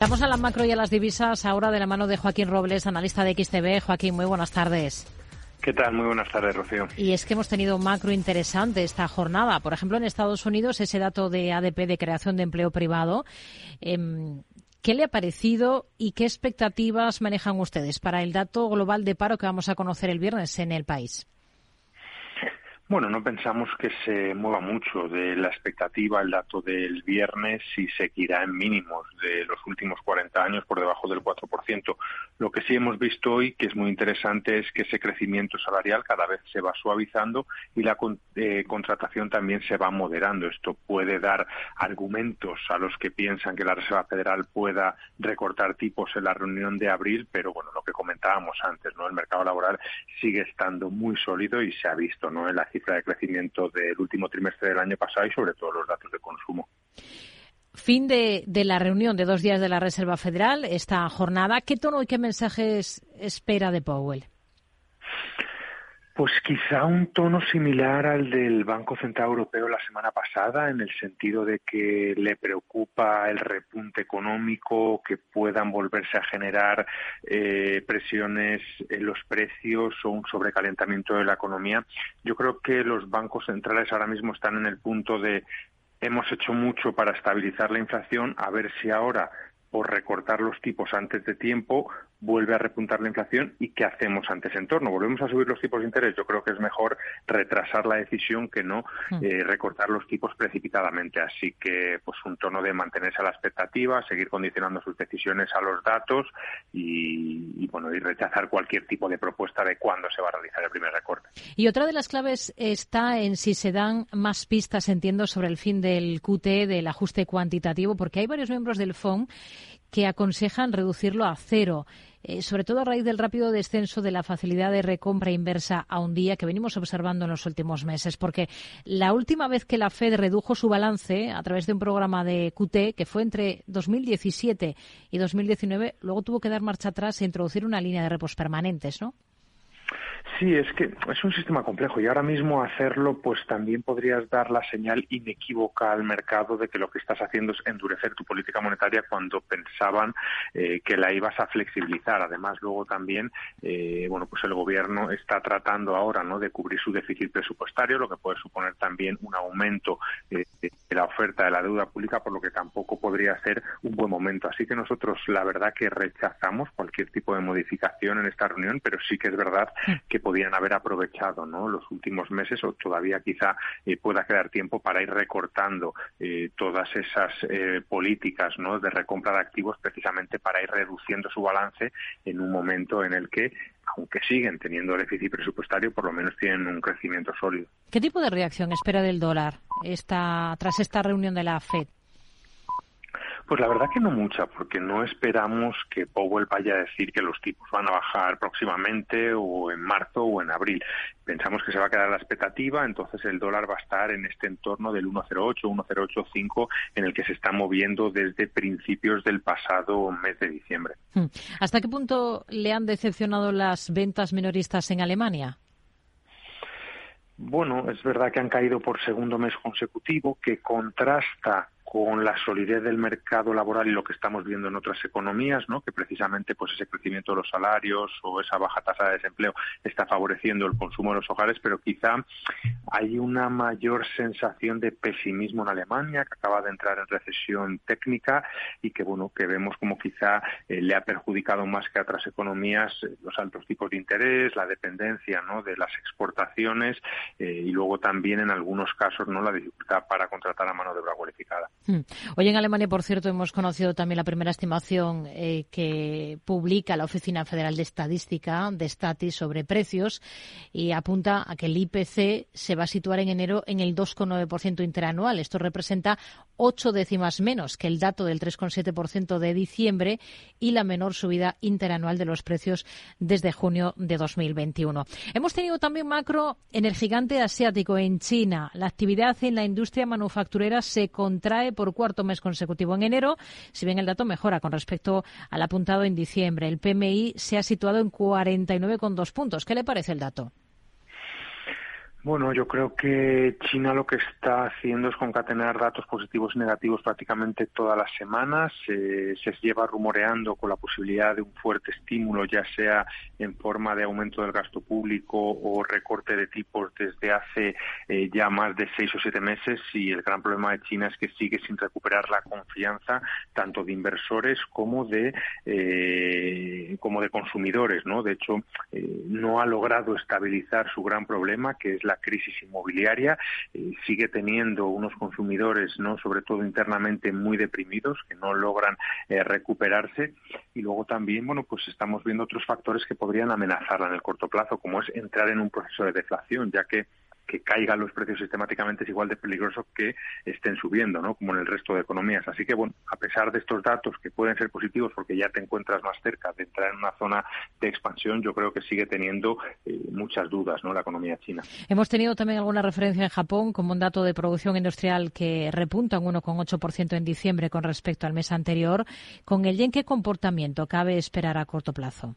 Vamos a la macro y a las divisas ahora de la mano de Joaquín Robles, analista de XTB. Joaquín, muy buenas tardes. ¿Qué tal? Muy buenas tardes, Rocío. Y es que hemos tenido macro interesante esta jornada. Por ejemplo, en Estados Unidos, ese dato de ADP de creación de empleo privado. Em, ¿Qué le ha parecido y qué expectativas manejan ustedes para el dato global de paro que vamos a conocer el viernes en el país? Bueno, no pensamos que se mueva mucho de la expectativa el dato del viernes y seguirá en mínimos de los últimos 40 años por debajo del 4%. Lo que sí hemos visto hoy, que es muy interesante, es que ese crecimiento salarial cada vez se va suavizando y la eh, contratación también se va moderando. Esto puede dar argumentos a los que piensan que la Reserva Federal pueda recortar tipos en la reunión de abril, pero bueno, lo que comentábamos antes, ¿no? El mercado laboral sigue estando muy sólido y se ha visto, ¿no? En la de crecimiento del último trimestre del año pasado y sobre todo los datos de consumo. Fin de, la reunión de dos días de la Reserva Federal, esta jornada. ¿Qué tono y qué mensajes espera de Powell? Pues quizá un tono similar al del Banco Central Europeo la semana pasada, en el sentido de que le preocupa el repunte económico, que puedan volverse a generar eh, presiones en los precios o un sobrecalentamiento de la economía. Yo creo que los bancos centrales ahora mismo están en el punto de hemos hecho mucho para estabilizar la inflación, a ver si ahora por recortar los tipos antes de tiempo vuelve a repuntar la inflación y qué hacemos ante ese entorno. ¿Volvemos a subir los tipos de interés? Yo creo que es mejor retrasar la decisión que no hmm. eh, recortar los tipos precipitadamente. Así que, pues, un tono de mantenerse a la expectativa, seguir condicionando sus decisiones a los datos y, bueno, y rechazar cualquier tipo de propuesta de cuándo se va a realizar el primer recorte. Y otra de las claves está en si se dan más pistas, entiendo, sobre el fin del QT, del ajuste cuantitativo, porque hay varios miembros del FOM que aconsejan reducirlo a cero. Eh, sobre todo a raíz del rápido descenso de la facilidad de recompra inversa a un día que venimos observando en los últimos meses, porque la última vez que la Fed redujo su balance a través de un programa de QT, que fue entre 2017 y 2019, luego tuvo que dar marcha atrás e introducir una línea de repos permanentes, ¿no? Sí, es que es un sistema complejo y ahora mismo hacerlo, pues también podrías dar la señal inequívoca al mercado de que lo que estás haciendo es endurecer tu política monetaria cuando pensaban eh, que la ibas a flexibilizar. Además, luego también, eh, bueno, pues el gobierno está tratando ahora, ¿no?, de cubrir su déficit presupuestario, lo que puede suponer también un aumento eh, la oferta de la deuda pública, por lo que tampoco podría ser un buen momento. Así que nosotros, la verdad, que rechazamos cualquier tipo de modificación en esta reunión, pero sí que es verdad que podían haber aprovechado ¿no? los últimos meses o todavía quizá eh, pueda quedar tiempo para ir recortando eh, todas esas eh, políticas ¿no? de recompra de activos precisamente para ir reduciendo su balance en un momento en el que aunque siguen teniendo déficit presupuestario, por lo menos tienen un crecimiento sólido. ¿Qué tipo de reacción espera del dólar esta, tras esta reunión de la FED? Pues la verdad que no mucha, porque no esperamos que Powell vaya a decir que los tipos van a bajar próximamente o en marzo o en abril. Pensamos que se va a quedar la expectativa, entonces el dólar va a estar en este entorno del 1,08, 1,085 en el que se está moviendo desde principios del pasado mes de diciembre. Hmm. ¿Hasta qué punto le han decepcionado las ventas minoristas en Alemania? Bueno, es verdad que han caído por segundo mes consecutivo, que contrasta con la solidez del mercado laboral y lo que estamos viendo en otras economías, ¿no? que precisamente pues ese crecimiento de los salarios o esa baja tasa de desempleo está favoreciendo el consumo de los hogares, pero quizá hay una mayor sensación de pesimismo en Alemania, que acaba de entrar en recesión técnica y que bueno que vemos como quizá eh, le ha perjudicado más que a otras economías eh, los altos tipos de interés, la dependencia de las exportaciones eh, y luego también en algunos casos no la dificultad para contratar a mano de obra cualificada. Hmm. Hoy en Alemania, por cierto, hemos conocido también la primera estimación eh, que publica la Oficina Federal de Estadística de Statis sobre precios y apunta a que el IPC se va a situar en enero en el 2,9% interanual. Esto representa ocho décimas menos que el dato del 3,7% de diciembre y la menor subida interanual de los precios desde junio de 2021. Hemos tenido también macro en el gigante asiático, en China. La actividad en la industria manufacturera se contrae por cuarto mes consecutivo en enero, si bien el dato mejora con respecto al apuntado en diciembre. El PMI se ha situado en 49,2 puntos. ¿Qué le parece el dato? Bueno, yo creo que China lo que está haciendo es concatenar datos positivos y negativos prácticamente todas las semanas. se lleva rumoreando con la posibilidad de un fuerte estímulo, ya sea en forma de aumento del gasto público o recorte de tipos desde hace eh, ya más de seis o siete meses. Y el gran problema de China es que sigue sin recuperar la confianza tanto de inversores como de eh, como de consumidores, ¿no? De hecho, eh, no ha logrado estabilizar su gran problema, que es la crisis inmobiliaria, eh, sigue teniendo unos consumidores, no sobre todo internamente, muy deprimidos, que no logran eh, recuperarse. Y luego también, bueno, pues estamos viendo otros factores que podrían amenazarla en el corto plazo, como es entrar en un proceso de deflación, ya que que caigan los precios sistemáticamente es igual de peligroso que estén subiendo, ¿no? Como en el resto de economías. Así que, bueno, a pesar de estos datos que pueden ser positivos porque ya te encuentras más cerca de entrar en una zona de expansión, yo creo que sigue teniendo eh, muchas dudas, ¿no? La economía china. Hemos tenido también alguna referencia en Japón como un dato de producción industrial que repunta un 1,8% en diciembre con respecto al mes anterior. Con el yen, ¿qué comportamiento cabe esperar a corto plazo?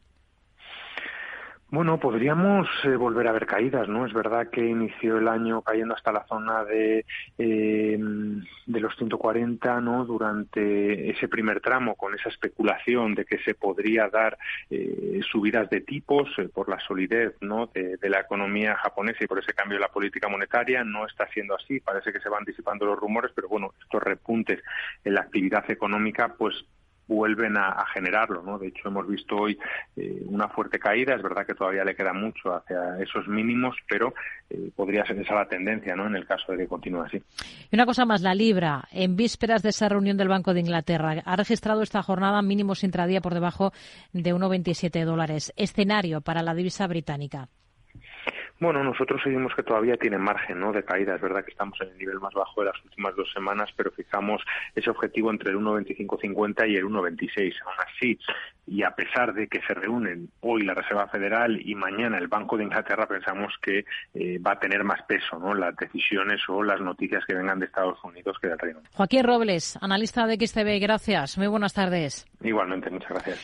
Bueno, podríamos eh, volver a ver caídas, ¿no? Es verdad que inició el año cayendo hasta la zona de, eh, de los 140, ¿no? Durante ese primer tramo, con esa especulación de que se podría dar eh, subidas de tipos por la solidez, ¿no? De, de, la economía japonesa y por ese cambio de la política monetaria. No está siendo así. Parece que se van disipando los rumores, pero bueno, estos repuntes en la actividad económica, pues vuelven a, generarlo, ¿no? De hecho, hemos visto hoy eh, una fuerte caída. Es verdad que todavía le queda mucho hacia esos mínimos, pero eh, podría ser esa la tendencia, ¿no? En el caso de que continúe así. Y una cosa más, la libra, en vísperas de esa reunión del Banco de Inglaterra, ha registrado esta jornada mínimos intradía por debajo de 1,27 dólares. Escenario para la divisa británica. Bueno, nosotros seguimos que todavía tiene margen ¿no? de caída. Es verdad que estamos en el nivel más bajo de las últimas dos semanas, pero fijamos ese objetivo entre el 1,2550 y el 1,26. Aún así, y a pesar de que se reúnen hoy la Reserva Federal y mañana el Banco de Inglaterra, pensamos que eh, va a tener más peso ¿no? las decisiones o las noticias que vengan de Estados Unidos que del Reino Unido. Joaquín Robles, analista de XTB, gracias. Muy buenas tardes. Igualmente, muchas gracias.